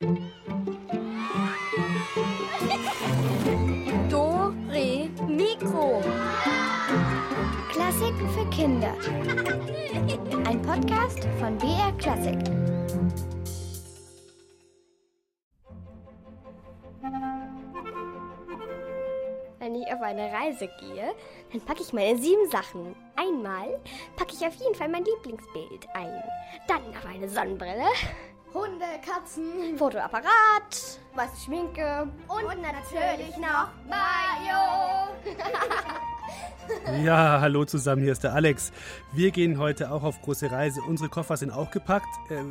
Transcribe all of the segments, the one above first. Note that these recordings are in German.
Do, Re, Mikro. Klassiken für Kinder. Ein Podcast von BR Klassik. Wenn ich auf eine Reise gehe, dann packe ich meine sieben Sachen. Einmal packe ich auf jeden Fall mein Lieblingsbild ein. Dann noch eine Sonnenbrille, Hunde, Katzen. Fotoapparat, weiße Schminke und, natürlich noch Mayo. Ja, hallo zusammen, hier ist der Alex. Wir gehen heute auch auf große Reise. Unsere Koffer sind auch gepackt. Äh,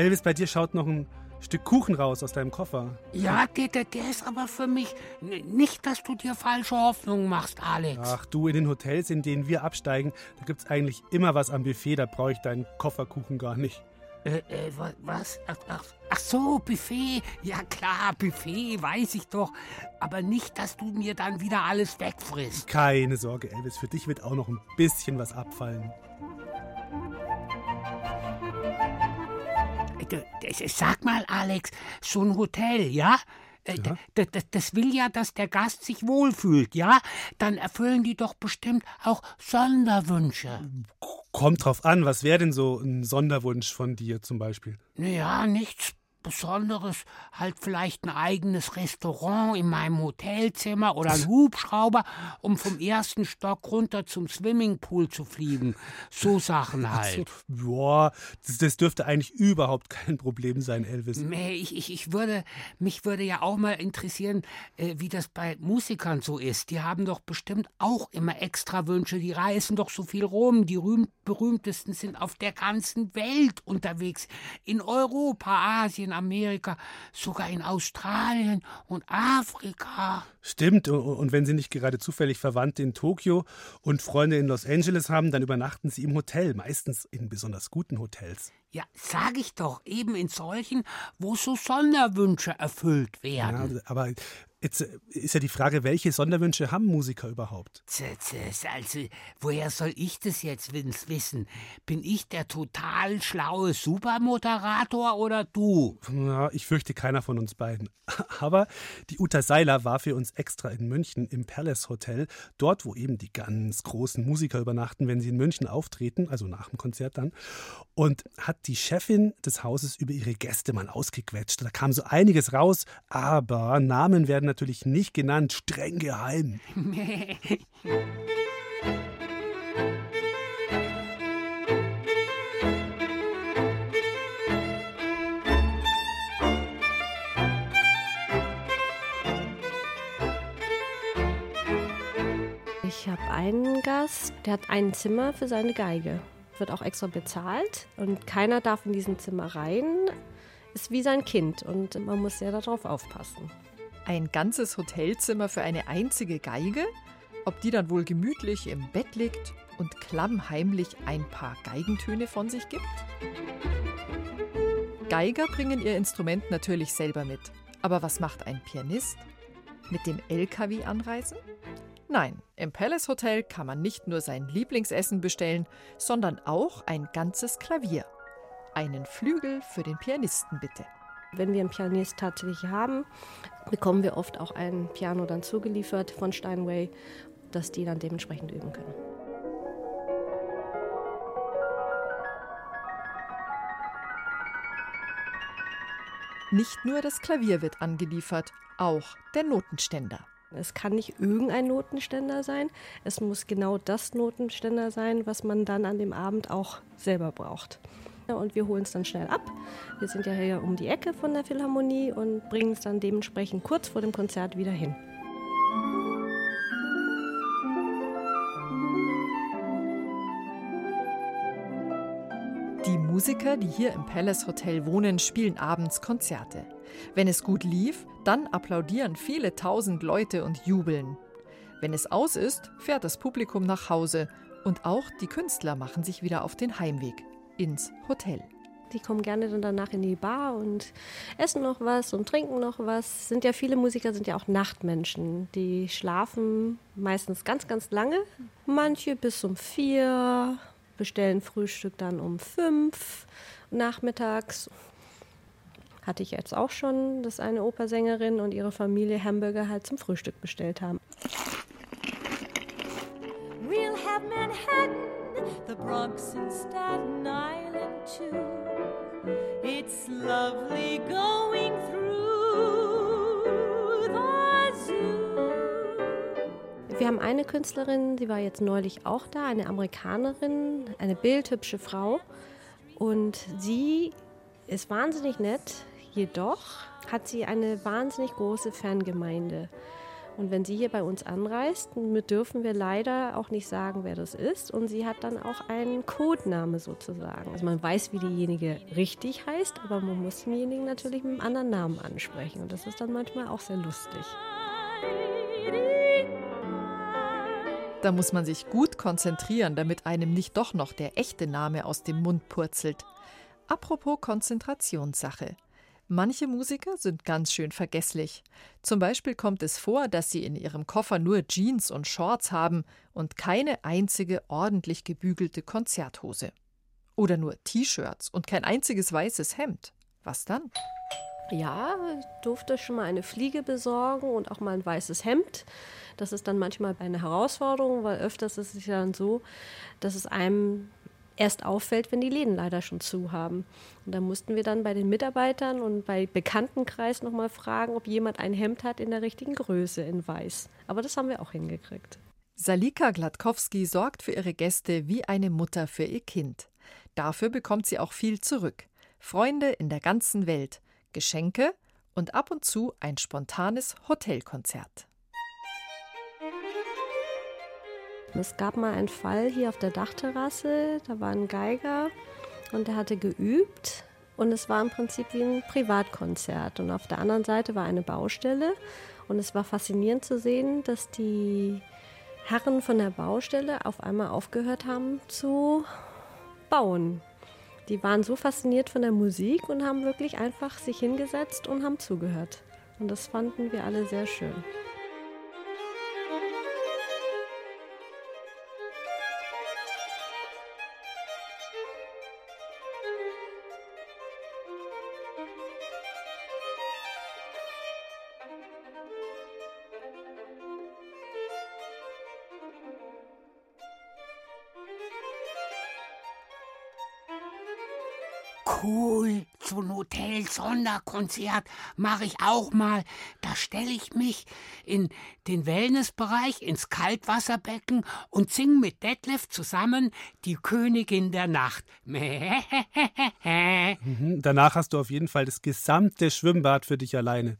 Elvis, bei dir schaut noch ein Stück Kuchen raus aus deinem Koffer. Ja, der, der, der ist aber für mich nicht, dass du dir falsche Hoffnungen machst, Alex. Ach du, in den Hotels, in denen wir absteigen, da gibt's eigentlich immer was am Buffet, da brauche ich deinen Kofferkuchen gar nicht. Äh, äh, wa- was? Ach, ach, ach so, Buffet. Ja klar, Buffet, weiß ich doch. Aber nicht, dass du mir dann wieder alles wegfrisst. Keine Sorge, Elvis, für dich wird auch noch ein bisschen was abfallen. Äh, Sag mal, Alex, so ein Hotel, ja? Äh, d- Das will ja, dass der Gast sich wohlfühlt, ja? Dann erfüllen die doch bestimmt auch Sonderwünsche. Kommt drauf an, was wäre denn so ein Sonderwunsch von dir zum Beispiel? Naja, nichts Besonderes. Halt vielleicht ein eigenes Restaurant in meinem Hotelzimmer oder ein Hubschrauber, um vom ersten Stock runter zum Swimmingpool zu fliegen. So Sachen halt. Boah, das, das dürfte eigentlich überhaupt kein Problem sein, Elvis. Nee, ich, ich, ich würde, mich würde ja auch mal interessieren, äh, wie das bei Musikern so ist. Die haben doch bestimmt auch immer extra Wünsche. Die reisen doch so viel rum. Die rühm, berühmtesten sind auf der ganzen Welt unterwegs. In Europa, Asien, Amerika, sogar in Australien und Afrika. Stimmt, und, wenn sie nicht gerade zufällig Verwandte in Tokio und Freunde in Los Angeles haben, dann übernachten sie im Hotel, meistens in besonders guten Hotels. Ja, sag ich doch, eben in solchen, wo so Sonderwünsche erfüllt Ja, werden. aber jetzt äh, ist ja die Frage, welche Sonderwünsche haben Musiker überhaupt? Also, woher soll ich das jetzt wissen? Bin ich der total schlaue Supermoderator oder du? Ja, ich fürchte keiner von uns beiden. Aber die Uta Seiler war für uns extra in München im Palace Hotel, dort, wo eben die ganz großen Musiker übernachten, wenn sie in München auftreten, also nach dem Konzert dann, und hat die Chefin des Hauses über ihre Gäste mal ausgequetscht. Da kam so einiges raus, aber Namen werden natürlich nicht genannt, streng geheim. Ich habe einen Gast, der hat ein Zimmer für seine Geige. Wird auch extra bezahlt und keiner darf in diesem Zimmer rein. Ist wie sein Kind und man muss sehr darauf aufpassen. Ein ganzes Hotelzimmer für eine einzige Geige? Ob die dann wohl gemütlich im Bett liegt und klammheimlich ein paar Geigentöne von sich gibt? Geiger bringen ihr Instrument natürlich selber mit. Aber was macht ein Pianist? Mit dem LKW anreisen? Nein, im Palace Hotel kann man nicht nur sein Lieblingsessen bestellen, sondern auch ein ganzes Klavier. Einen Flügel für den Pianisten bitte. Wenn wir einen Pianist tatsächlich haben, bekommen wir oft auch ein Piano dann zugeliefert von Steinway, dass die dann dementsprechend üben können. Nicht nur das Klavier wird angeliefert, auch der Notenständer. Es kann nicht irgendein Notenständer sein. Es muss genau das Notenständer sein, was man dann an dem Abend auch selber braucht. Und wir holen es dann schnell ab. Wir sind ja hier um die Ecke von der Philharmonie und bringen es dann dementsprechend kurz vor dem Konzert wieder hin. Die Musiker, die hier im Palace Hotel wohnen, spielen abends Konzerte. Wenn es gut lief, dann applaudieren viele tausend Leute und jubeln. Wenn es aus ist, fährt das Publikum nach Hause und auch die Künstler machen sich wieder auf den Heimweg ins Hotel. Die kommen gerne dann danach in die Bar und essen noch was und trinken noch was. Sind ja viele Musiker sind ja auch Nachtmenschen. Die schlafen meistens ganz, ganz lange. Manche bis um vier, bestellen Frühstück dann um fünf nachmittags. Hatte ich jetzt auch schon, dass eine Opersängerin und ihre Familie Hamburger halt zum Frühstück bestellt haben. We'll have Manhattan, the Bronx and Staten Island too. It's lovely going through the zoo. Wir haben eine Künstlerin, die war jetzt neulich auch da, eine Amerikanerin, eine bildhübsche Frau. Und sie ist wahnsinnig nett, jedoch hat sie eine wahnsinnig große Fangemeinde. Und wenn sie hier bei uns anreist, dürfen wir leider auch nicht sagen, wer das ist. Und sie hat dann auch einen Codename sozusagen. Also man weiß, wie diejenige richtig heißt, aber man muss denjenigen natürlich mit einem anderen Namen ansprechen. Und das ist dann manchmal auch sehr lustig. Da muss man sich gut konzentrieren, damit einem nicht doch noch der echte Name aus dem Mund purzelt. Apropos Konzentrationssache. Manche Musiker sind ganz schön vergesslich. Zum Beispiel kommt es vor, dass sie in ihrem Koffer nur Jeans und Shorts haben und keine einzige ordentlich gebügelte Konzerthose. Oder nur T-Shirts und kein einziges weißes Hemd. Was dann? Ja, durfte schon mal eine Fliege besorgen und auch mal ein weißes Hemd. Das ist dann manchmal eine Herausforderung, weil öfters ist es ja dann so, dass es einem erst auffällt, wenn die Läden leider schon zu haben. Und da mussten wir dann bei den Mitarbeitern und bei Bekanntenkreis nochmal fragen, ob jemand ein Hemd hat in der richtigen Größe in weiß. Aber das haben wir auch hingekriegt. Salika Gladkowski sorgt für ihre Gäste wie eine Mutter für ihr Kind. Dafür bekommt sie auch viel zurück. Freunde in der ganzen Welt, Geschenke und ab und zu ein spontanes Hotelkonzert. Es gab mal einen Fall hier auf der Dachterrasse, da war ein Geiger und der hatte geübt und es war im Prinzip wie ein Privatkonzert. Und auf der anderen Seite war eine Baustelle und es war faszinierend zu sehen, dass die Herren von der Baustelle auf einmal aufgehört haben zu bauen. Die waren so fasziniert von der Musik und haben wirklich einfach sich hingesetzt und haben zugehört. Und das fanden wir alle sehr schön. Hotel-Sonderkonzert mache ich auch mal. Da stelle ich mich in den Wellnessbereich, ins Kaltwasserbecken und singe mit Detlef zusammen die Königin der Nacht. Mhm, danach hast du auf jeden Fall das gesamte Schwimmbad für dich alleine.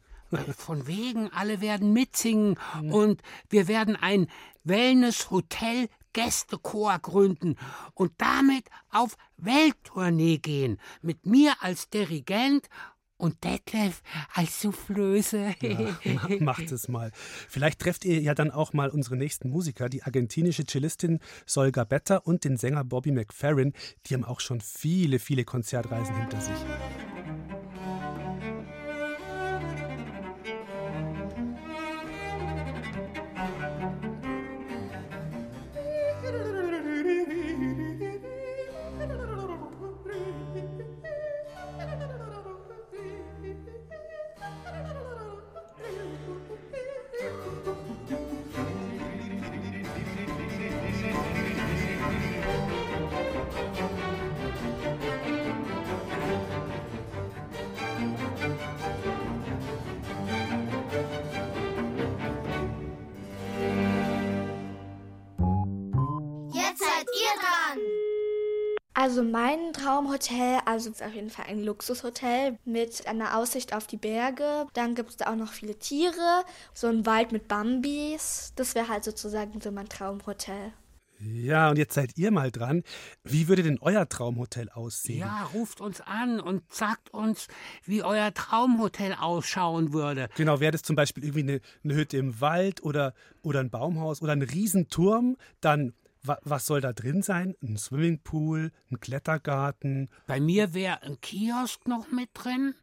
Von wegen, alle werden mitsingen und wir werden ein Wellness-Hotel Gästechor gründen und damit auf Welttournee gehen. Mit mir als Dirigent und Detlef als Soufflöse. Ja, macht es mal. Vielleicht trefft ihr ja dann auch mal unsere nächsten Musiker, die argentinische Cellistin Sol Gabetta und den Sänger Bobby McFerrin. Die haben auch schon viele, viele Konzertreisen hinter sich. Ihr dran! Also mein Traumhotel, also ist auf jeden Fall ein Luxushotel mit einer Aussicht auf die Berge. Dann gibt es da auch noch viele Tiere, so ein Wald mit Bambis. Das wäre halt sozusagen so mein Traumhotel. Ja, und jetzt seid ihr mal dran. Wie würde denn euer Traumhotel aussehen? Ja, ruft uns an und sagt uns, wie euer Traumhotel ausschauen würde. Genau, wäre das zum Beispiel irgendwie eine, eine Hütte im Wald oder, oder ein Baumhaus oder ein Riesenturm, dann wa, was soll da drin sein? Ein Swimmingpool, ein Klettergarten. Bei mir wäre ein Kiosk noch mit drin,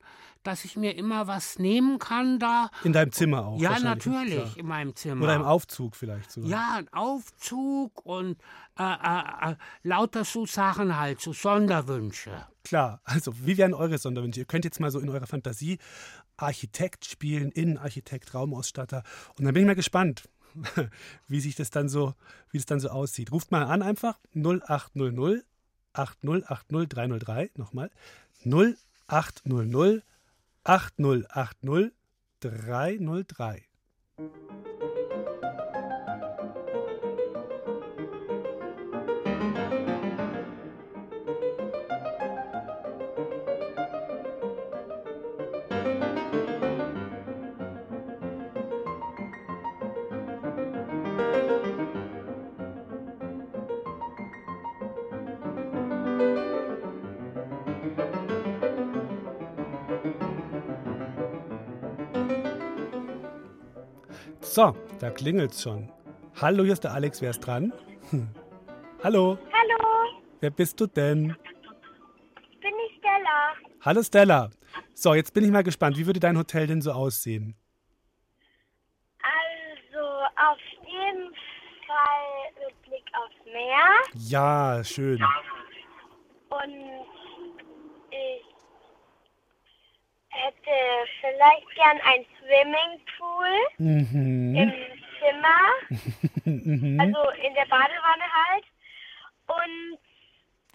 dass ich mir immer was nehmen kann da. In deinem Zimmer auch? Ja, ne? natürlich, Klar. in meinem Zimmer. Oder im Aufzug vielleicht sogar. Ja, ein Aufzug und äh, äh, äh, lauter so Sachen halt, so Sonderwünsche. Klar, also wie wären eure Sonderwünsche? Ihr könnt jetzt mal so in eurer Fantasie Architekt spielen, Innenarchitekt, Raumausstatter. Und dann bin ich mal gespannt, wie sich das dann so, wie das dann so aussieht. Ruft mal an einfach 0800 8080 303. Nochmal 0800 8080 So, da klingelt's schon. Hallo, hier ist der Alex, wer ist dran? Hm. Hallo, Hallo, wer bist du denn? bin ich Stella. Hallo Stella. So, jetzt bin ich mal gespannt, wie würde dein Hotel denn so aussehen? Also auf jeden Fall mit Blick aufs Meer Ja, schön. und ich hätte vielleicht gern ein Swimmingpool Mhm. im Zimmer, mhm. also in der Badewanne halt. Und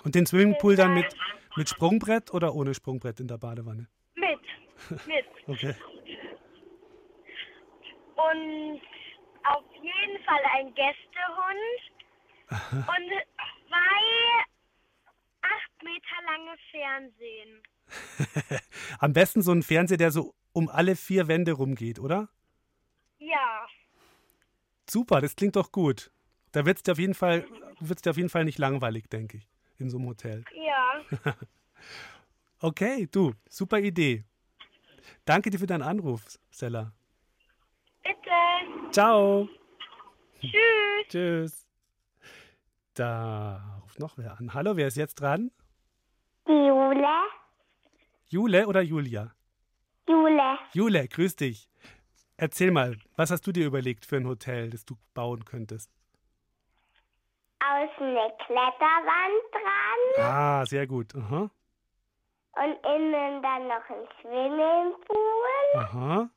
Und den Swimmingpool dann mit, mit Sprungbrett oder ohne Sprungbrett in der Badewanne? mit, mit. Okay. Und auf jeden Fall ein Gästehund und zwei acht Meter lange Fernsehen. Am besten so ein Fernseher, der so um alle vier Wände rumgeht, oder? Ja, Super, das klingt doch gut. Da wird es dir auf jeden Fall, wird's dir auf jeden Fall nicht langweilig, denke ich, in so einem Hotel. ja. Okay, du, super Idee. Danke dir für deinen Anruf, Stella. Bitte. Ciao. Tschüss. Tschüss. Da ruft noch wer an. Hallo, wer ist jetzt dran? Jule. Jule oder Julia? Jule. Jule, grüß dich. Erzähl mal, was hast du dir überlegt für ein Hotel, das du bauen könntest? Außen eine Kletterwand dran Ah, sehr gut. Aha. und innen dann noch ein Swimmingpool Aha.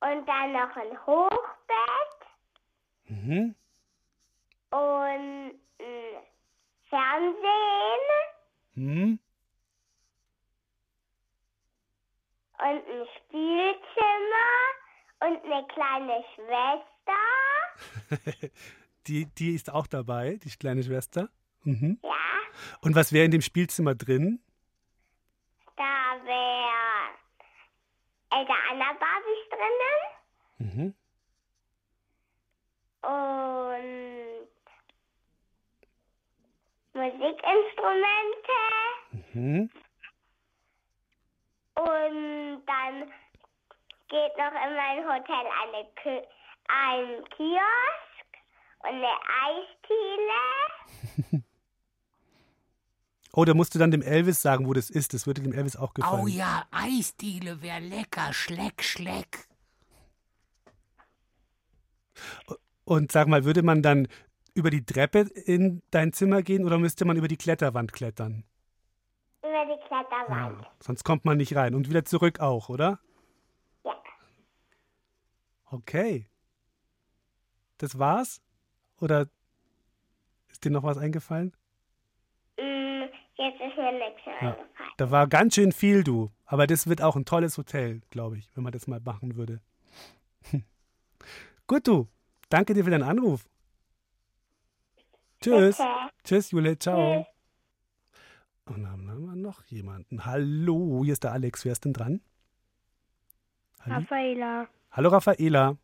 und dann noch ein Hochbett Mhm. und ein Fernsehen Hm. Und ein Spielzimmer und eine kleine Schwester. Die, die ist auch dabei, die kleine Schwester. Mhm. Ja, Und was wäre in dem Spielzimmer drin? da wäre Elsa Anna Barbies drinnen Mhm. und Musikinstrumente Mhm. Und dann geht noch in mein Hotel eine Kö ein Kiosk und eine Eisdiele. Oh, da musst du dann dem Elvis sagen, wo das ist. Das würde dem Elvis auch gefallen. Oh ja, Eisdiele wäre lecker. Schleck, schleck. Und sag mal, würde man dann über die Treppe in dein Zimmer gehen oder müsste man über die Kletterwand klettern? Über die Kletterwand. Sonst kommt man nicht rein. Und wieder zurück auch, oder? Ja. Okay. Das war's? Oder ist dir noch was eingefallen? Mm, jetzt ist mir nichts mehr Ja. eingefallen. Da war ganz schön viel, du. Aber das wird auch ein tolles Hotel, glaube ich, wenn man das mal machen würde. Gut, du. Danke dir für deinen Anruf. Tschüss. Bitte. Tschüss, Jule. Ciao. Und dann haben wir noch jemanden. Hallo, hier ist der Alex. Wer ist denn dran? Hallo, Raffaela. Hallo Raffaela.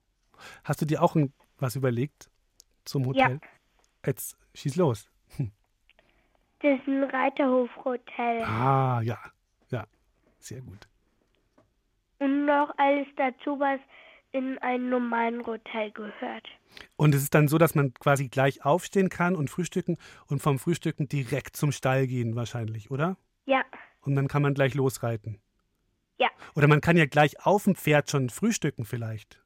Hast du dir auch ein, was überlegt zum Hotel? Jetzt schieß los. Das ist ein Reiterhofhotel. Ah, ja. Ja, sehr gut. Und noch alles dazu, was in einem normalen Hotel gehört. Und es ist dann so, dass man quasi gleich aufstehen kann und frühstücken und vom Frühstücken direkt zum Stall gehen wahrscheinlich, oder? Ja, Und dann kann man gleich losreiten. Ja. Oder man kann ja gleich auf dem Pferd schon frühstücken vielleicht.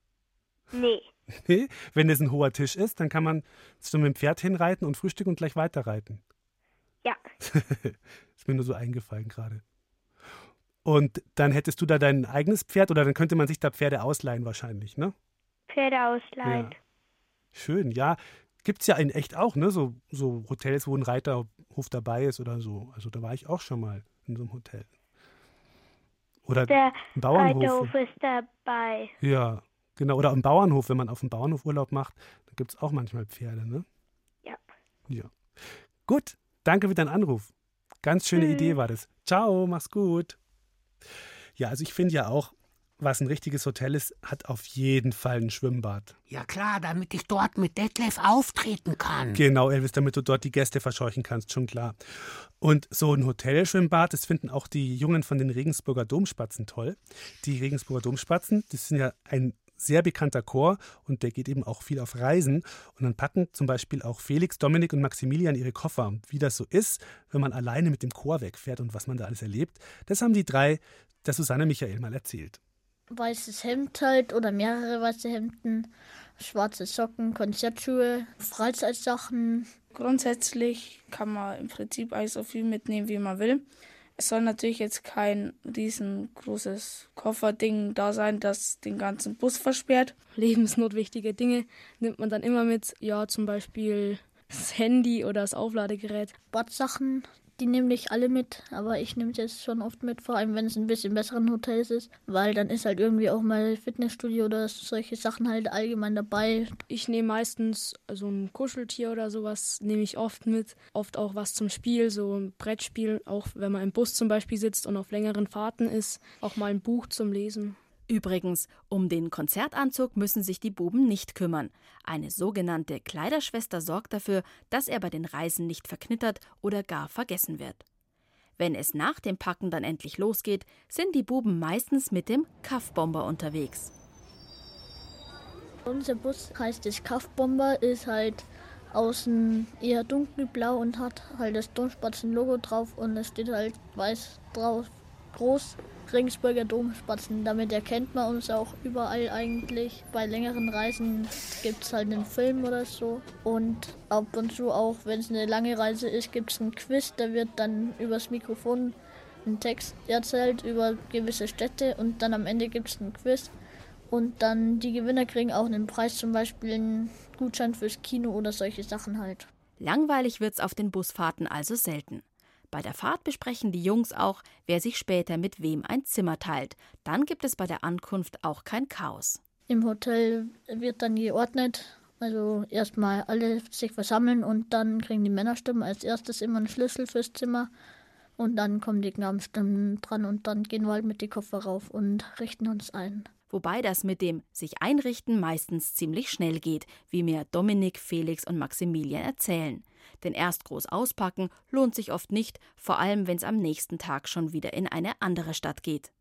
nee. Nee? Wenn es ein hoher Tisch ist, dann kann man mit dem Pferd hinreiten und frühstücken und gleich weiterreiten. Ja. ist mir nur so eingefallen gerade. Und dann hättest du da dein eigenes Pferd oder dann könnte man sich da Pferde ausleihen wahrscheinlich, ne? Pferde ausleihen. Ja. Schön, ja. Gibt es ja in echt auch, ne? So, so Hotels, wo ein Reiterhof dabei ist oder so. Also da war ich auch schon mal in so einem Hotel. Oder Der ein Bauernhof. Reiterhof ist dabei. Ja, genau. Oder am Bauernhof, wenn man auf dem Bauernhof Urlaub macht, da gibt es auch manchmal Pferde, ne? Ja. Ja. Gut, danke für deinen Anruf. Ganz schöne Mhm. Idee war das. Ciao, mach's gut. Ja, also ich finde ja auch, was ein richtiges Hotel ist, hat auf jeden Fall ein Schwimmbad. Ja klar, damit ich dort mit Detlef auftreten kann. Genau, Elvis, damit du dort die Gäste verscheuchen kannst, schon klar. Und so ein Hotelschwimmbad, das finden auch die Jungen von den Regensburger Domspatzen toll. Die Regensburger Domspatzen, das sind ja ein sehr bekannter Chor und der geht eben auch viel auf Reisen. Und dann packen zum Beispiel auch Felix, Dominik und Maximilian ihre Koffer. Und wie das so ist, wenn man alleine mit dem Chor wegfährt und was man da alles erlebt, das haben die drei der Susanne Michael mal erzählt. weißes Hemd halt oder mehrere weiße Hemden, schwarze Socken, Konzertschuhe, Freizeitsachen. Grundsätzlich kann man im Prinzip eigentlich so viel mitnehmen, wie man will. Es soll natürlich jetzt kein riesengroßes Kofferding da sein, das den ganzen Bus versperrt. Lebensnotwichtige Dinge nimmt man dann immer mit. Ja, zum Beispiel das Handy oder das Aufladegerät. Badsachen, die nehme nicht alle mit, aber ich nehme es jetzt schon oft mit, vor allem wenn es ein bisschen besseren Hotels ist, weil dann ist halt irgendwie auch mal Fitnessstudio oder solche Sachen halt allgemein dabei. Ich nehme meistens so ein Kuscheltier oder sowas, nehme ich oft mit. Oft auch was zum Spiel, so ein Brettspiel, auch wenn man im Bus zum Beispiel sitzt und auf längeren Fahrten ist. Auch mal ein Buch zum Lesen. Übrigens, um den Konzertanzug müssen sich die Buben nicht kümmern. Eine sogenannte Kleiderschwester sorgt dafür, dass er bei den Reisen nicht verknittert oder gar vergessen wird. Wenn es nach dem Packen dann endlich losgeht, sind die Buben meistens mit dem Kaffbomber unterwegs. Unser Bus heißt das Kaufbomber, ist halt außen eher dunkelblau und hat halt das Domspatzen-Logo drauf und es steht halt weiß drauf, groß Regensburger Domspatzen. Damit erkennt man uns auch überall eigentlich. Bei längeren Reisen gibt es halt einen Film oder so. Und ab und zu auch, wenn es eine lange Reise ist, gibt es einen Quiz. Da wird dann übers Mikrofon ein Text erzählt über gewisse Städte und dann am Ende gibt es einen Quiz. Und dann die Gewinner kriegen auch einen Preis, zum Beispiel einen Gutschein fürs Kino oder solche Sachen halt. Langweilig wird's auf den Busfahrten also selten. Bei der Fahrt besprechen die Jungs auch, wer sich später mit wem ein Zimmer teilt. Dann gibt es bei der Ankunft auch kein Chaos. Im Hotel wird dann geordnet, also erstmal alle sich versammeln und dann kriegen die Männerstimmen als erstes immer einen Schlüssel fürs Zimmer. Und dann kommen die Knabenstimmen dran und dann gehen wir halt mit die Koffer rauf und richten uns ein. Wobei das mit dem sich einrichten meistens ziemlich schnell geht, wie mir Dominik, Felix und Maximilian erzählen. Denn erst groß auspacken lohnt sich oft nicht, vor allem wenn es am nächsten Tag schon wieder in eine andere Stadt geht.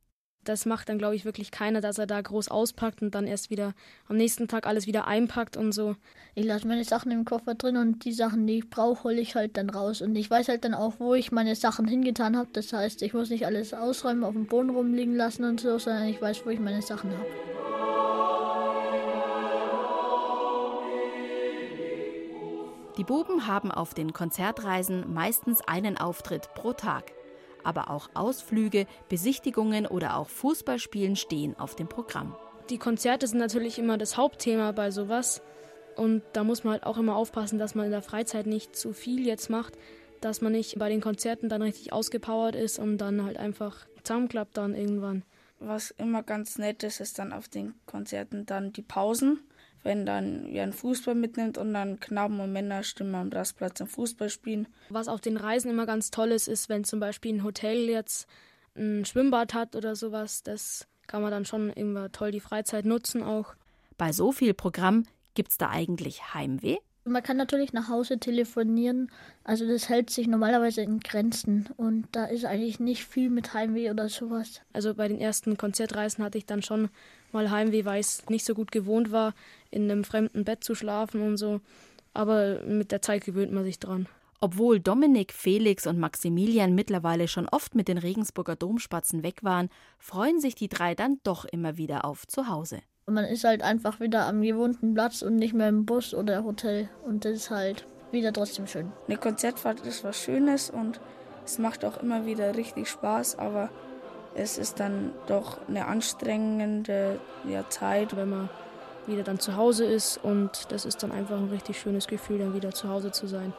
Das macht dann, glaube ich, wirklich keiner, dass er da groß auspackt und dann erst wieder am nächsten Tag alles wieder einpackt und so. Ich lasse meine Sachen im Koffer drin und die Sachen, die ich brauche, hole ich halt dann raus. Und ich weiß halt dann auch, wo ich meine Sachen hingetan habe. Das heißt, ich muss nicht alles ausräumen, auf dem Boden rumliegen lassen und so, sondern ich weiß, wo ich meine Sachen habe. Die Buben haben auf den Konzertreisen meistens einen Auftritt pro Tag. Aber auch Ausflüge, Besichtigungen oder auch Fußballspielen stehen auf dem Programm. Die Konzerte sind natürlich immer das Hauptthema bei sowas. Und da muss man halt auch immer aufpassen, dass man in der Freizeit nicht zu viel jetzt macht, dass man nicht bei den Konzerten dann richtig ausgepowert ist und dann halt einfach zusammenklappt dann irgendwann. Was immer ganz nett ist, ist dann auf den Konzerten dann die Pausen. Wenn dann einen Fußball mitnimmt und dann Knaben und Männer stimmen am Rastplatz im Fußball spielen. Was auf den Reisen immer ganz toll ist, ist, wenn zum Beispiel ein Hotel jetzt ein Schwimmbad hat oder sowas. Das kann man dann schon immer toll die Freizeit nutzen auch. Bei so viel Programm gibt's da eigentlich Heimweh? Man kann natürlich nach Hause telefonieren, also das hält sich normalerweise in Grenzen und da ist eigentlich nicht viel mit Heimweh oder sowas. Also bei den ersten Konzertreisen hatte ich dann schon mal Heimweh, weil ich es nicht so gut gewohnt war, in einem fremden Bett zu schlafen und so. Aber mit der Zeit gewöhnt man sich dran. Obwohl Dominik, Felix und Maximilian mittlerweile schon oft mit den Regensburger Domspatzen weg waren, freuen sich die drei dann doch immer wieder auf Zuhause. Und man ist halt einfach wieder am gewohnten Platz und nicht mehr im Bus oder Hotel. Und das ist halt wieder trotzdem schön. Eine Konzertfahrt ist was Schönes und es macht auch immer wieder richtig Spaß, aber es ist dann doch eine anstrengende ja, Zeit. Wenn man wieder dann zu Hause ist und das ist dann einfach ein richtig schönes Gefühl, dann wieder zu Hause zu sein.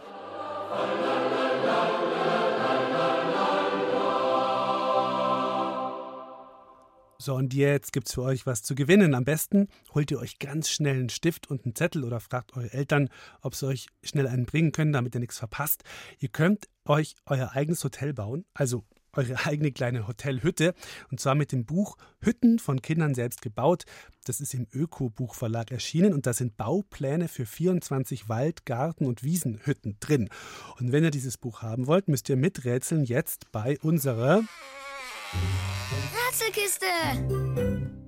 So, und jetzt gibt es für euch was zu gewinnen. Am besten holt ihr euch ganz schnell einen Stift und einen Zettel oder fragt eure Eltern, ob sie euch schnell einen bringen können, damit ihr nichts verpasst. Ihr könnt euch euer eigenes Hotel bauen, also eure eigene kleine Hotelhütte. Und zwar mit dem Buch Hütten von Kindern selbst gebaut. Das ist im Öko-Buchverlag erschienen und da sind Baupläne für 24 Wald-, Garten- und Wiesenhütten drin. Und wenn ihr dieses Buch haben wollt, müsst ihr miträtseln jetzt bei unserer Rätselkiste!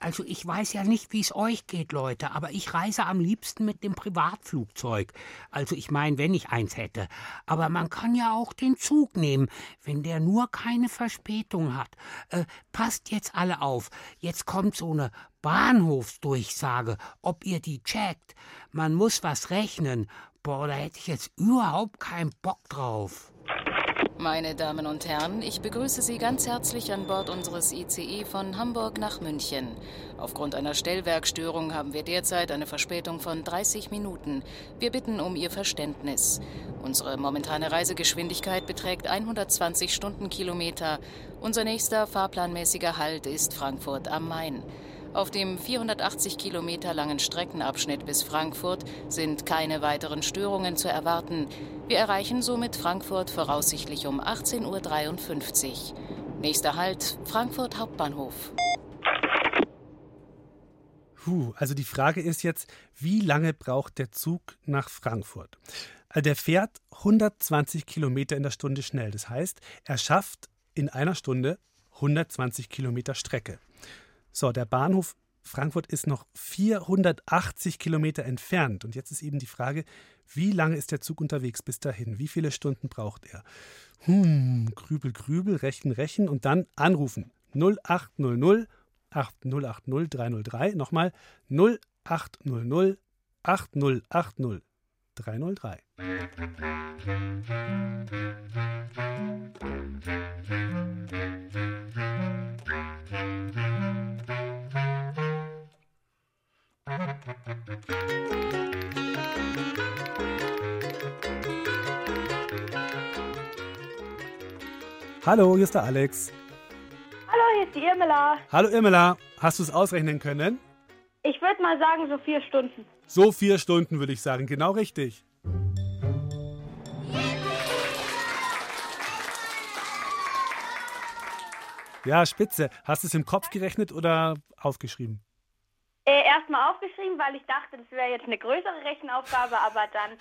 Also ich weiß ja nicht, wie es euch geht, Leute, aber ich reise am liebsten mit dem Privatflugzeug. Also ich meine, wenn ich eins hätte. Aber man kann ja auch den Zug nehmen, wenn der nur keine Verspätung hat. Äh, passt jetzt alle auf. Jetzt kommt so eine Bahnhofsdurchsage, ob ihr die checkt. Man muss was rechnen. Boah, da hätte ich jetzt überhaupt keinen Bock drauf. Meine Damen und Herren, ich begrüße Sie ganz herzlich an Bord unseres ICE von Hamburg nach München. Aufgrund einer Stellwerkstörung haben wir derzeit eine Verspätung von 30 Minuten. Wir bitten um Ihr Verständnis. Unsere momentane Reisegeschwindigkeit beträgt 120 Stundenkilometer. Unser nächster fahrplanmäßiger Halt ist Frankfurt am Main. Auf dem 480 Kilometer langen Streckenabschnitt bis Frankfurt sind keine weiteren Störungen zu erwarten. Wir erreichen somit Frankfurt voraussichtlich um 18.53 Uhr. Nächster Halt Frankfurt Hauptbahnhof. Puh, also die Frage ist jetzt, wie lange braucht der Zug nach Frankfurt? Also der fährt 120 Kilometer in der Stunde schnell. Das heißt, er schafft in einer Stunde 120 Kilometer Strecke. So, der Bahnhof Frankfurt ist noch 480 Kilometer entfernt. Und jetzt ist eben die Frage, wie lange ist der Zug unterwegs bis dahin? Wie viele Stunden braucht er? Hm, grübel, grübel, rechen, rechen und dann anrufen. 0800 8080 303. Nochmal 0800 8080 303. Hallo, hier ist der Alex. Hallo, hier ist die Irmela. Hallo Irmela, hast du es ausrechnen können? Ich würde mal sagen, so vier Stunden. So vier Stunden würde ich sagen, genau richtig. Ja, spitze. Hast du es im Kopf gerechnet oder aufgeschrieben? Äh, Erstmal aufgeschrieben, weil ich dachte, das wäre jetzt eine größere Rechenaufgabe, aber dann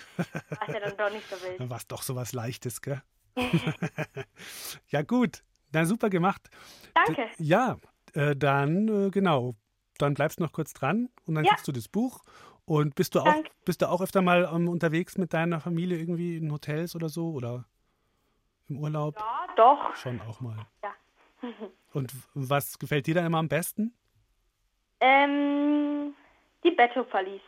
war es ja dann doch nicht so wild. Dann war es doch so was Leichtes, gell? ja, gut. Na, super gemacht. Danke. D ja, äh, dann, äh, genau. Dann bleibst du noch kurz dran und dann Ja. kriegst du das Buch. Und bist du auch, Danke. bist du auch öfter mal ähm, unterwegs mit deiner Familie irgendwie in Hotels oder so oder im Urlaub? Ja, doch. Schon auch mal. Ja. Und was gefällt dir da immer am besten? ähm, die Betto-Verlies.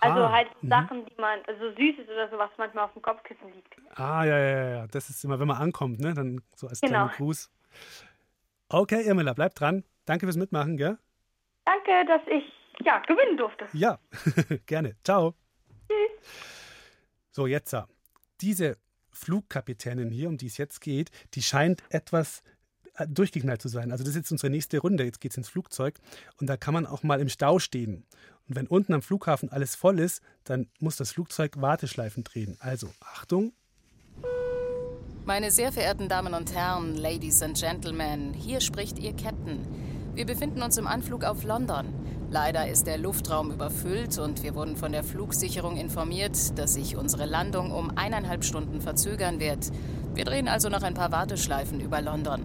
Also Ah, halt mhm. Sachen, die man, also Süßes oder so, was manchmal auf dem Kopfkissen liegt. Ah, ja, ja, ja, ja. Das ist immer, wenn man ankommt, ne? Dann so als Genau. kleiner Gruß. Okay, Irmela, bleib dran. Danke fürs Mitmachen, gell? Danke, dass ich ja gewinnen durfte. Ja, gerne. Ciao. So, jetzt. Diese Flugkapitänin hier, um die es jetzt geht, die scheint etwas äh, durchgeknallt zu sein. Also das ist jetzt unsere nächste Runde. Jetzt geht es ins Flugzeug. Und da kann man auch mal im Stau stehen. Und wenn unten am Flughafen alles voll ist, dann muss das Flugzeug Warteschleifen drehen. Also Achtung. Meine sehr verehrten Damen und Herren, Ladies and Gentlemen, hier spricht Ihr Captain. Wir befinden uns im Anflug auf London. Leider ist der Luftraum überfüllt und wir wurden von der Flugsicherung informiert, dass sich unsere Landung um eineinhalb Stunden verzögern wird. Wir drehen also noch ein paar Warteschleifen über London.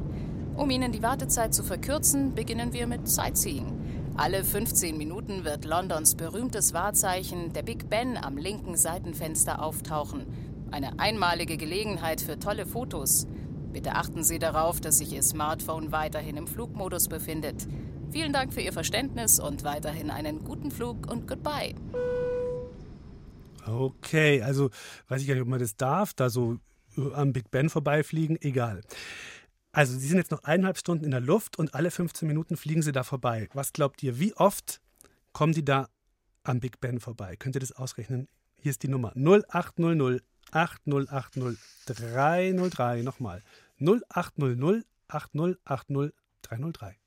Um Ihnen die Wartezeit zu verkürzen, beginnen wir mit Sightseeing. Alle 15 Minuten wird Londons berühmtes Wahrzeichen, der Big Ben, am linken Seitenfenster auftauchen. Eine einmalige Gelegenheit für tolle Fotos. Bitte achten Sie darauf, dass sich Ihr Smartphone weiterhin im Flugmodus befindet. Vielen Dank für Ihr Verständnis und weiterhin einen guten Flug und goodbye. Okay, also weiß ich gar nicht, ob man das darf, da so am Big Ben vorbeifliegen, egal. Also Sie sind jetzt noch eineinhalb Stunden in der Luft und alle 15 Minuten fliegen Sie da vorbei. Was glaubt ihr, wie oft kommen die da am Big Ben vorbei? Könnt ihr das ausrechnen? Hier ist die Nummer 0800 8080 303. Nochmal 0800 8080 303.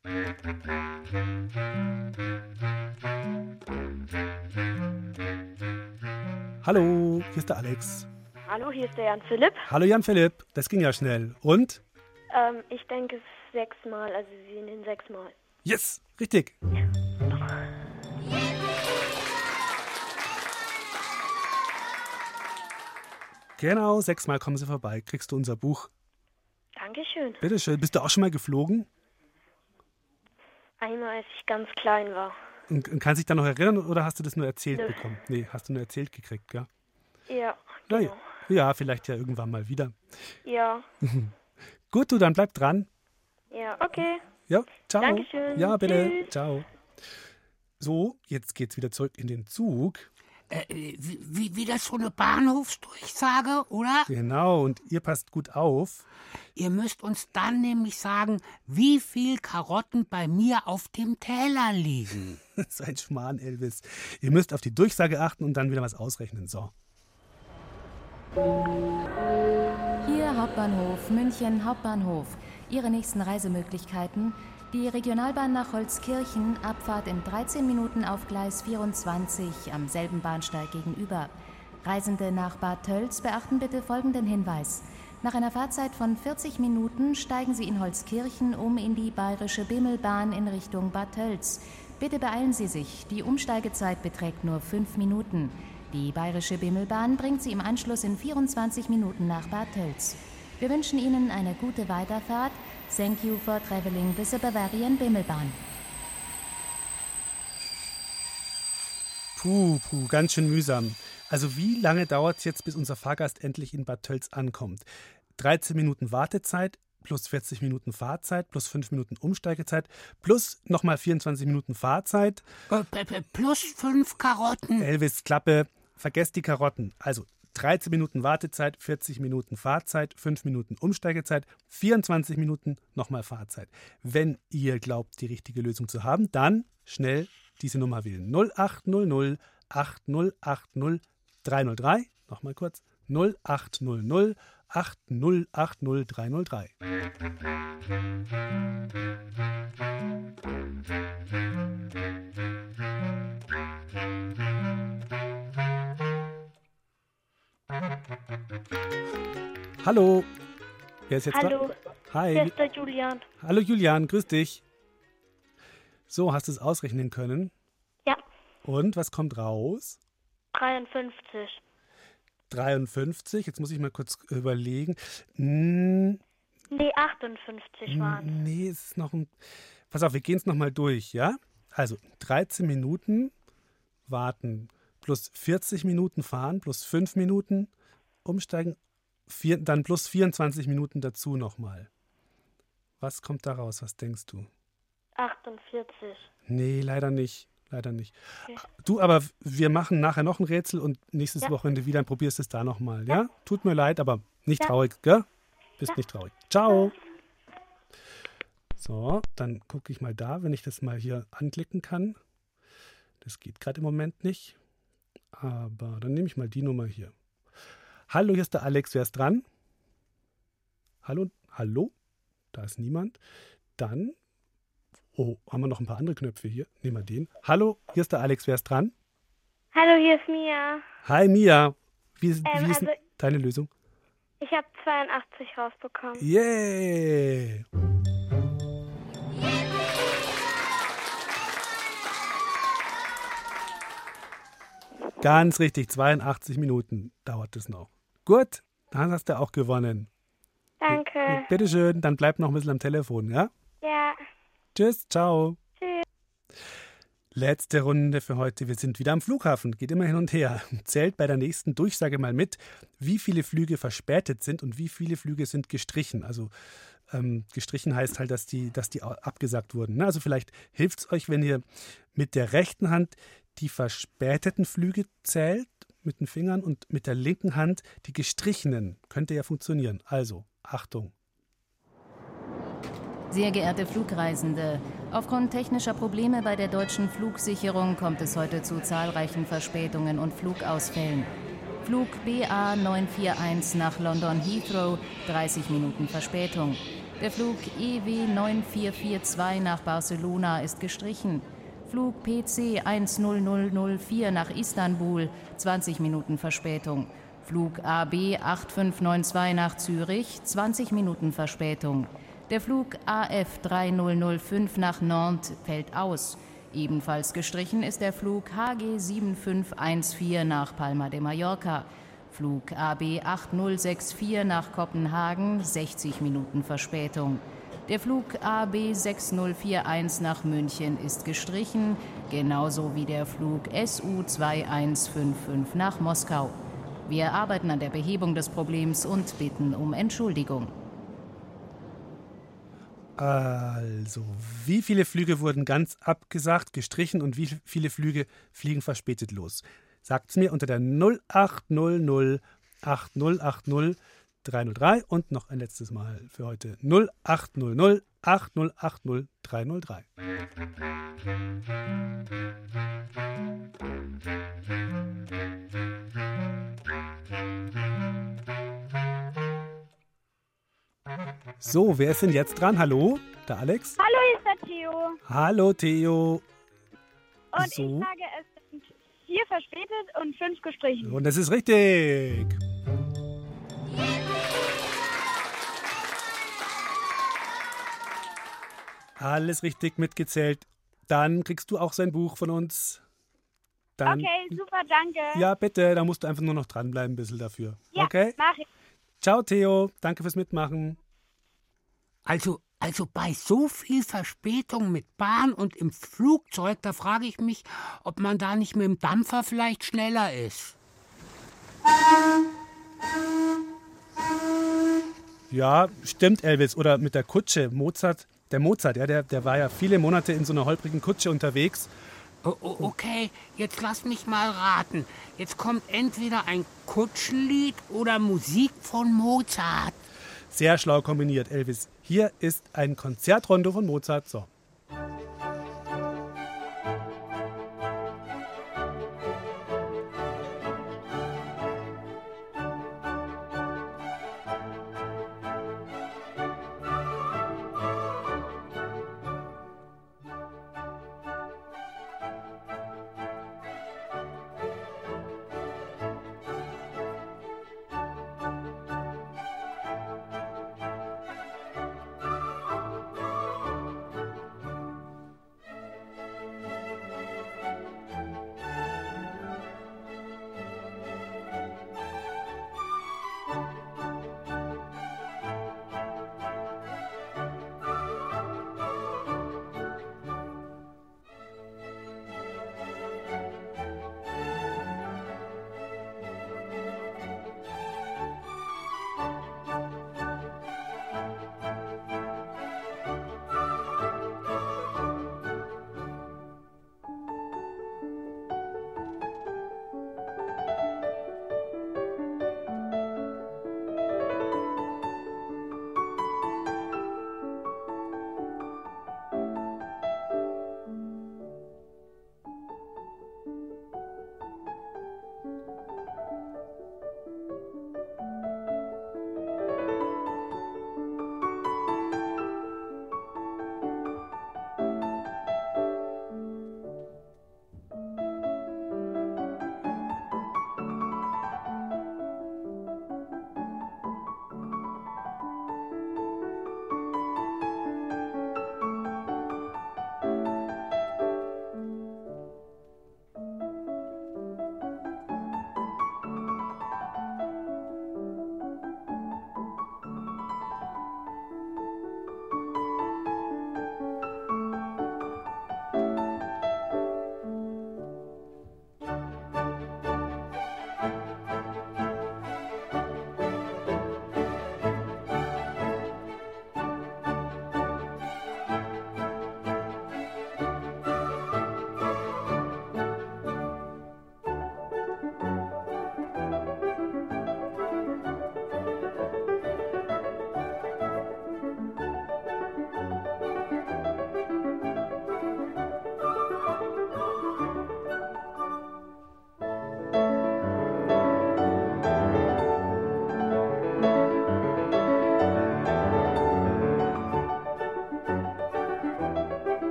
Hallo, hier ist der Alex. Hallo, hier ist der Jan Philipp. Hallo Jan Philipp, das ging ja schnell. Und? Ähm, ich denke sechsmal, also Sie sind in sechsmal. Yes, richtig. Genau, sechsmal kommen sie vorbei. Kriegst du unser Buch. Dankeschön. Bitteschön. Bist du auch schon mal geflogen? Einmal, als ich ganz klein war. Und, und kannst dich da noch erinnern oder hast du das nur erzählt Nö. bekommen? Nee, hast du nur erzählt gekriegt, gell? Ja, Na genau. ja. ja, vielleicht ja irgendwann mal wieder. Ja, Gut, du, dann bleib dran. ja, okay. Ja, ciao. Dankeschön. Ja, bitte. Tschüss. Ciao. So, jetzt geht's wieder zurück in den Zug. Äh, wie, wie, das so eine Bahnhofsdurchsage, oder? Genau, und ihr passt gut auf. Ihr müsst uns dann nämlich sagen, wie viel Karotten bei mir auf dem Teller liegen. so ein Schmarrn, Elvis. Ihr müsst auf die Durchsage achten und dann wieder was ausrechnen. So. Hier Hauptbahnhof, München Hauptbahnhof. Ihre nächsten Reisemöglichkeiten. Die Regionalbahn nach Holzkirchen, Abfahrt in 13 Minuten auf Gleis 24 am selben Bahnsteig gegenüber. Reisende nach Bad Tölz beachten bitte folgenden Hinweis. Nach einer Fahrzeit von 40 Minuten steigen Sie in Holzkirchen um in die bayerische Bimmelbahn in Richtung Bad Tölz. Bitte beeilen Sie sich, die Umsteigezeit beträgt nur 5 Minuten. Die bayerische Bimmelbahn bringt Sie im Anschluss in 24 Minuten nach Bad Tölz. Wir wünschen Ihnen eine gute Weiterfahrt. Thank you for traveling with the Bavarian Bimmelbahn. Puh, puh, ganz schön mühsam. Also wie lange dauert es jetzt, bis unser Fahrgast endlich in Bad Tölz ankommt? 13 Minuten Wartezeit plus 40 Minuten Fahrzeit plus 5 Minuten Umsteigezeit plus nochmal 24 Minuten Fahrzeit. Äh, Plus fünf Karotten. Elvis, Klappe, vergesst die Karotten. Also 13 Minuten Wartezeit, 40 Minuten Fahrzeit, 5 Minuten Umsteigezeit, 24 Minuten nochmal Fahrzeit. Wenn ihr glaubt, die richtige Lösung zu haben, dann schnell diese Nummer wählen. 0800 8080 303. Nochmal kurz. 0800 8080 303. Hallo. Wer ist jetzt Hallo. da? Hi. Hier ist der Julian. Hallo Julian, grüß dich. So, hast du es ausrechnen können? Ja. Und was kommt raus? 53. 53. Jetzt muss ich mal kurz überlegen. Hm, Nee, 58 waren nee, es ist noch ein. Pass auf, wir gehen es nochmal durch, ja? Also 13 Minuten warten plus 40 Minuten fahren plus 5 Minuten umsteigen, vier, dann plus 24 Minuten dazu nochmal. Was kommt da raus? Was denkst du? 48. Nee, leider nicht. Leider nicht. Okay. Du, aber wir machen nachher noch ein Rätsel und nächstes Ja. Wochenende wieder und probierst es da nochmal, ja? Tut mir leid, aber nicht Ja. traurig, gell? Bist nicht traurig. Ciao. So, dann gucke ich mal da, wenn ich das mal hier anklicken kann. Das geht gerade im Moment nicht. Aber dann nehme ich mal die Nummer hier. Hallo, hier ist der Alex. Wer ist dran? Hallo? Hallo? Da ist niemand. Dann Oh, haben wir noch ein paar andere Knöpfe hier? Nehmen wir den. Hallo, hier ist der Alex. Wer ist dran? Hallo, hier ist Mia. Hi, Mia. Wie, Ähm, wie ist also- deine Lösung? Ich habe 82 rausbekommen. Yay! Ganz richtig, 82 Minuten dauert es noch. Gut, dann hast du auch gewonnen. Danke. Bitteschön, dann bleib noch ein bisschen am Telefon, ja? Ja. Tschüss, ciao. Tschüss. Letzte Runde für heute. Wir sind wieder am Flughafen. Geht immer hin und her. Zählt bei der nächsten Durchsage mal mit, wie viele Flüge verspätet sind und wie viele Flüge sind gestrichen. Also ähm, gestrichen heißt halt, dass die, dass die abgesagt wurden. ne? Also vielleicht hilft es euch, wenn ihr mit der rechten Hand die verspäteten Flüge zählt, mit den Fingern und mit der linken Hand die gestrichenen. Könnte ja funktionieren. Also, Achtung. Sehr geehrte Flugreisende, aufgrund technischer Probleme bei der deutschen Flugsicherung kommt es heute zu zahlreichen Verspätungen und Flugausfällen. Flug BA 941 nach London Heathrow, 30 Minuten Verspätung. Der Flug EW 9442 nach Barcelona ist gestrichen. Flug PC 10004 nach Istanbul, 20 Minuten Verspätung. Flug AB 8592 nach Zürich, 20 Minuten Verspätung. Der Flug AF 3005 nach Nantes fällt aus. Ebenfalls gestrichen ist der Flug HG 7514 nach Palma de Mallorca. Flug AB 8064 nach Kopenhagen, 60 Minuten Verspätung. Der Flug AB 6041 nach München ist gestrichen, genauso wie der Flug SU 2155 nach Moskau. Wir arbeiten an der Behebung des Problems und bitten um Entschuldigung. Also, wie viele Flüge wurden ganz abgesagt, gestrichen und wie viele Flüge fliegen verspätet los? Sagt's mir unter der 0800 8080 303 und noch ein letztes Mal für heute 0800 8080 303. So, wer ist denn jetzt dran? Hallo, der Alex? Hallo, hier ist der Theo. Hallo, Theo. Und So. ich sage, es sind vier verspätet und fünf gestrichen. Und das ist richtig. Alles richtig mitgezählt. Dann kriegst du auch sein Buch von uns. Dann, okay, super, danke. Ja, bitte, da musst du einfach nur noch dranbleiben ein bisschen dafür. Ja, okay? mach ich. Ciao, Theo. Danke fürs Mitmachen. Also, also bei so viel Verspätung mit Bahn und im Flugzeug, da frage ich mich, ob man da nicht mit dem Dampfer vielleicht schneller ist. Ja, stimmt, Elvis. Oder mit der Kutsche. Mozart, der Mozart, ja, der, der war ja viele Monate in so einer holprigen Kutsche unterwegs. O okay, jetzt lass mich mal raten. Jetzt kommt entweder ein Kutschenlied oder Musik von Mozart. Sehr schlau kombiniert, Elvis. Hier ist ein Konzertrondo von Mozart. So.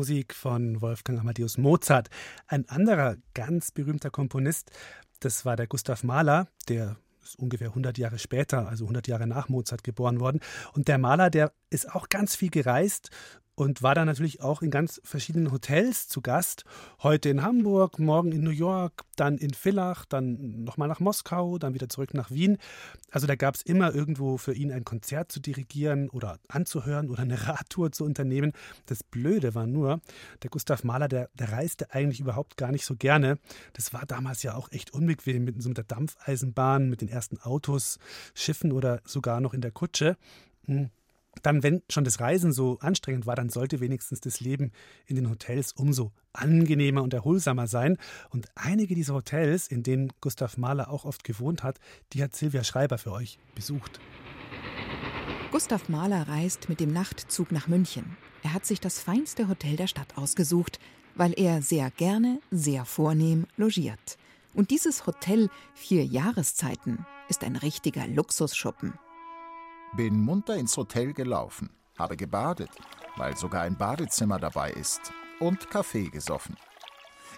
Musik von Wolfgang Amadeus Mozart. Ein anderer ganz berühmter Komponist, das war der Gustav Mahler, der ist ungefähr 100 Jahre später, also 100 Jahre nach Mozart geboren worden. Und der Maler, der ist auch ganz viel gereist und war dann natürlich auch in ganz verschiedenen Hotels zu Gast. Heute in Hamburg, morgen in New York, dann in Villach, dann nochmal nach Moskau, dann wieder zurück nach Wien. Also da gab es immer irgendwo für ihn ein Konzert zu dirigieren oder anzuhören oder eine Radtour zu unternehmen. Das Blöde war nur, der Gustav Mahler, der, der reiste eigentlich überhaupt gar nicht so gerne. Das war damals ja auch echt unbequem mit so mit der Dampfeisenbahn, mit den ersten Autos, Schiffen oder sogar noch in der Kutsche. Hm dann, wenn schon das Reisen so anstrengend war, dann sollte wenigstens das Leben in den Hotels umso angenehmer und erholsamer sein. Und einige dieser Hotels, in denen Gustav Mahler auch oft gewohnt hat, die hat Silvia Schreiber für euch besucht. Gustav Mahler reist mit dem Nachtzug nach München. Er hat sich das feinste Hotel der Stadt ausgesucht, weil er sehr gerne, sehr vornehm logiert. Und dieses Hotel Vier Jahreszeiten ist ein richtiger Luxusschuppen. Bin munter ins Hotel gelaufen, habe gebadet, weil sogar ein Badezimmer dabei ist, und Kaffee gesoffen.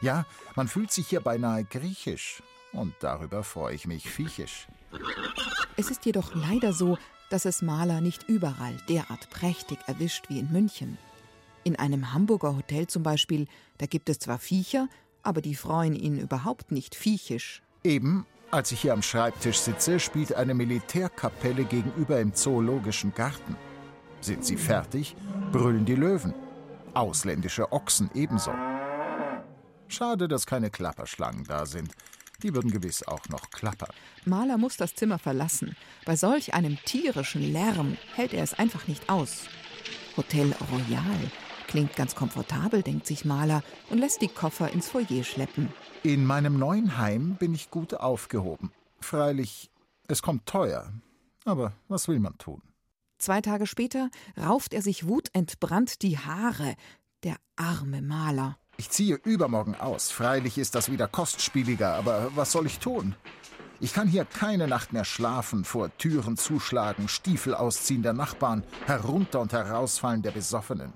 Ja, man fühlt sich hier beinahe griechisch, und darüber freue ich mich viechisch. Es ist jedoch leider so, dass es Maler nicht überall derart prächtig erwischt wie in München. In einem Hamburger Hotel zum Beispiel, da gibt es zwar Viecher, aber die freuen ihn überhaupt nicht viechisch. Eben als ich hier am Schreibtisch sitze, spielt eine Militärkapelle gegenüber im Zoologischen Garten. Sind sie fertig, brüllen die Löwen. Ausländische Ochsen ebenso. Schade, dass keine Klapperschlangen da sind. Die würden gewiss auch noch klappern. Maler muss das Zimmer verlassen. Bei solch einem tierischen Lärm hält er es einfach nicht aus. Hotel Royal klingt ganz komfortabel, denkt sich Maler und lässt die Koffer ins Foyer schleppen. In meinem neuen Heim bin ich gut aufgehoben. Freilich, es kommt teuer. Aber was will man tun? Zwei Tage später rauft er sich wutentbrannt die Haare. Der arme Maler. Ich ziehe übermorgen aus. Freilich ist das wieder kostspieliger, aber was soll ich tun? Ich kann hier keine Nacht mehr schlafen, vor Türen zuschlagen, Stiefel ausziehen der Nachbarn, herunter und herausfallen der Besoffenen.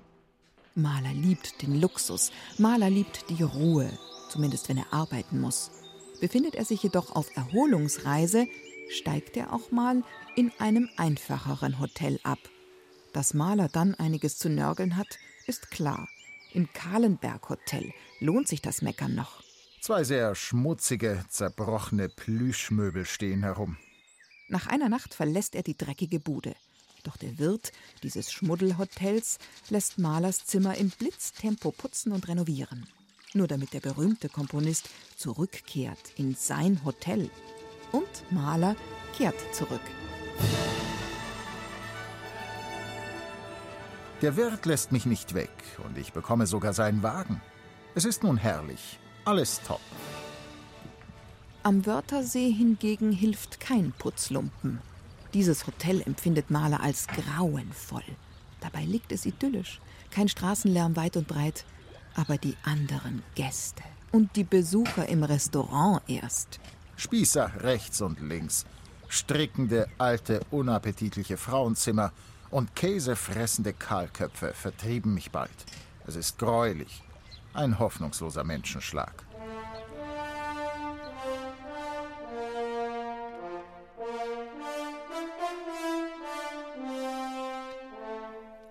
Maler liebt den Luxus, Maler liebt die Ruhe, zumindest wenn er arbeiten muss. Befindet er sich jedoch auf Erholungsreise, steigt er auch mal in einem einfacheren Hotel ab. Dass Maler dann einiges zu nörgeln hat, ist klar. Im Kahlenberg Hotel lohnt sich das Meckern noch. Zwei sehr schmutzige, zerbrochene Plüschmöbel stehen herum. Nach einer Nacht verlässt er die dreckige Bude. Doch der Wirt dieses Schmuddelhotels lässt Malers Zimmer im Blitztempo putzen und renovieren nur damit der berühmte Komponist zurückkehrt in sein Hotel. Und Mahler kehrt zurück. Der Wirt lässt mich nicht weg und ich bekomme sogar seinen Wagen. Es ist nun herrlich, alles top. Am Wörthersee hingegen hilft kein Putzlumpen. Dieses Hotel empfindet Mahler als grauenvoll. Dabei liegt es idyllisch. Kein Straßenlärm weit und breit, aber die anderen Gäste und die Besucher im Restaurant erst. Spießer rechts und links, strickende, alte, unappetitliche Frauenzimmer und käsefressende Kahlköpfe vertrieben mich bald. Es ist greulich. Ein hoffnungsloser Menschenschlag.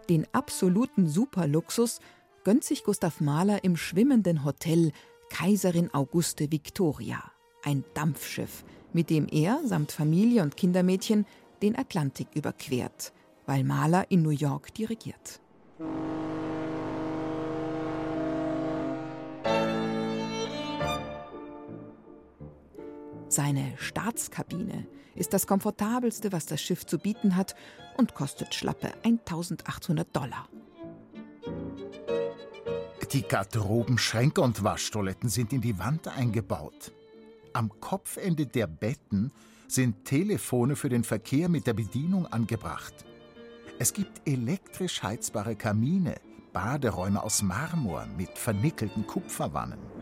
Den absoluten Superluxus gönnt sich Gustav Mahler im schwimmenden Hotel Kaiserin Auguste Victoria, ein Dampfschiff, mit dem er samt Familie und Kindermädchen den Atlantik überquert, weil Mahler in New York dirigiert. Seine Staatskabine ist das komfortabelste, was das Schiff zu bieten hat und kostet schlappe 1800 Dollar. Die Garderoben, Schränke und Waschtoiletten sind in die Wand eingebaut. Am Kopfende der Betten sind Telefone für den Verkehr mit der Bedienung angebracht. Es gibt elektrisch heizbare Kamine, Baderäume aus Marmor mit vernickelten Kupferwannen.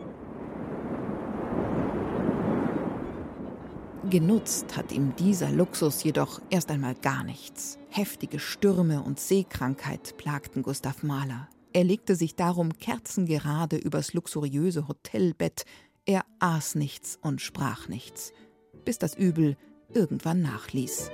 Genutzt hat ihm dieser Luxus jedoch erst einmal gar nichts. Heftige Stürme und Seekrankheit plagten Gustav Mahler. Er legte sich darum kerzengerade übers luxuriöse Hotelbett. Er aß nichts und sprach nichts, bis das Übel irgendwann nachließ.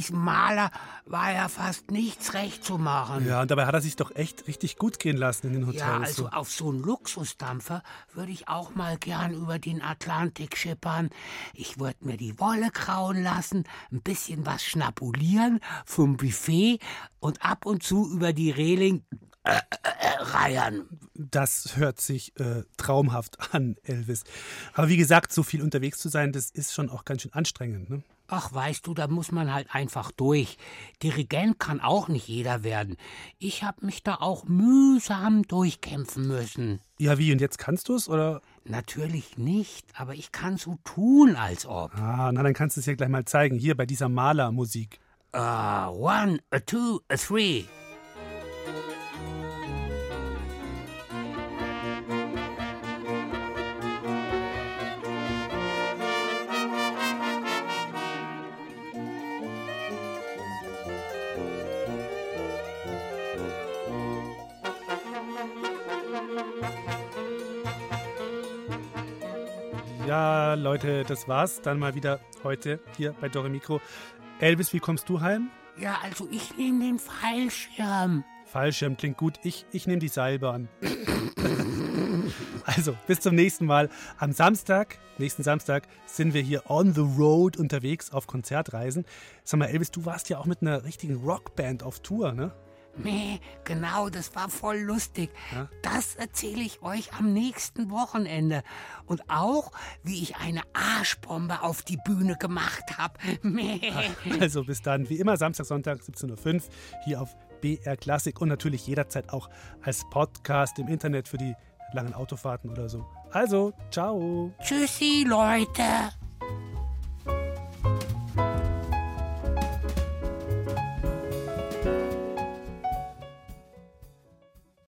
Diesem Maler war ja fast nichts recht zu machen. Ja, und dabei hat er sich doch echt richtig gut gehen lassen in den Hotels. Ja, also so. auf so einen Luxusdampfer würde ich auch mal gern über den Atlantik schippern. Ich würde mir die Wolle krauen lassen, ein bisschen was schnabulieren vom Buffet und ab und zu über die Reling äh, äh, reiern. Das hört sich äh, traumhaft an, Elvis. Aber wie gesagt, so viel unterwegs zu sein, das ist schon auch ganz schön anstrengend. Ne? Ach, weißt du, da muss man halt einfach durch. Dirigent kann auch nicht jeder werden. Ich habe mich da auch mühsam durchkämpfen müssen. Ja, wie? Und jetzt kannst du es? Oder? Natürlich nicht, aber ich kann so tun, als ob. Ah, na, dann kannst du es ja gleich mal zeigen. Hier bei dieser Malermusik. Uh, one, a two, a three. Leute, das war's dann mal wieder heute hier bei Dore Mikro. Elvis, wie kommst du heim? Ja, also ich nehme den Fallschirm. Fallschirm klingt gut. Ich, ich nehme die Seilbahn. also, bis zum nächsten Mal. Am Samstag, nächsten Samstag, sind wir hier on the road unterwegs auf Konzertreisen. Sag mal, Elvis, du warst ja auch mit einer richtigen Rockband auf Tour, ne? Nee, genau, das war voll lustig. Das erzähle ich euch am nächsten Wochenende. Und auch, wie ich eine Arschbombe auf die Bühne gemacht habe. Also bis dann, wie immer, Samstag, Sonntag, 17.05 Uhr hier auf BR Classic und natürlich jederzeit auch als Podcast im Internet für die langen Autofahrten oder so. Also, ciao. Tschüssi, Leute.